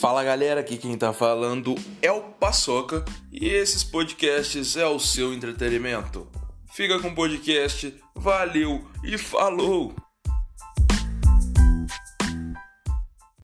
Fala galera, aqui quem tá falando é o Paçoca e esses podcasts é o seu entretenimento. Fica com o podcast, valeu e falou!